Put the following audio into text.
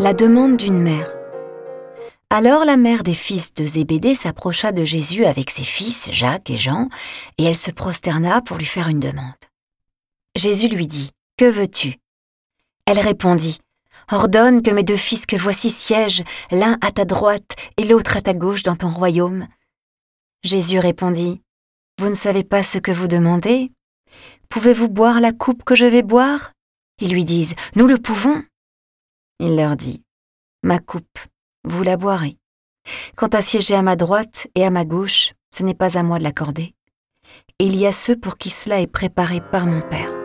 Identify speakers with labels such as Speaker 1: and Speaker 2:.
Speaker 1: La demande d'une mère. Alors la mère des fils de Zébédée s'approcha de Jésus avec ses fils, Jacques et Jean, et elle se prosterna pour lui faire une demande. Jésus lui dit, Que veux-tu? Elle répondit, Ordonne que mes deux fils que voici siègent, l'un à ta droite et l'autre à ta gauche dans ton royaume. Jésus répondit, Vous ne savez pas ce que vous demandez? Pouvez-vous boire la coupe que je vais boire? Ils lui disent, Nous le pouvons. Il leur dit, Ma coupe, vous la boirez. Quant à siéger à ma droite et à ma gauche, ce n'est pas à moi de l'accorder. Il y a ceux pour qui cela est préparé par mon Père.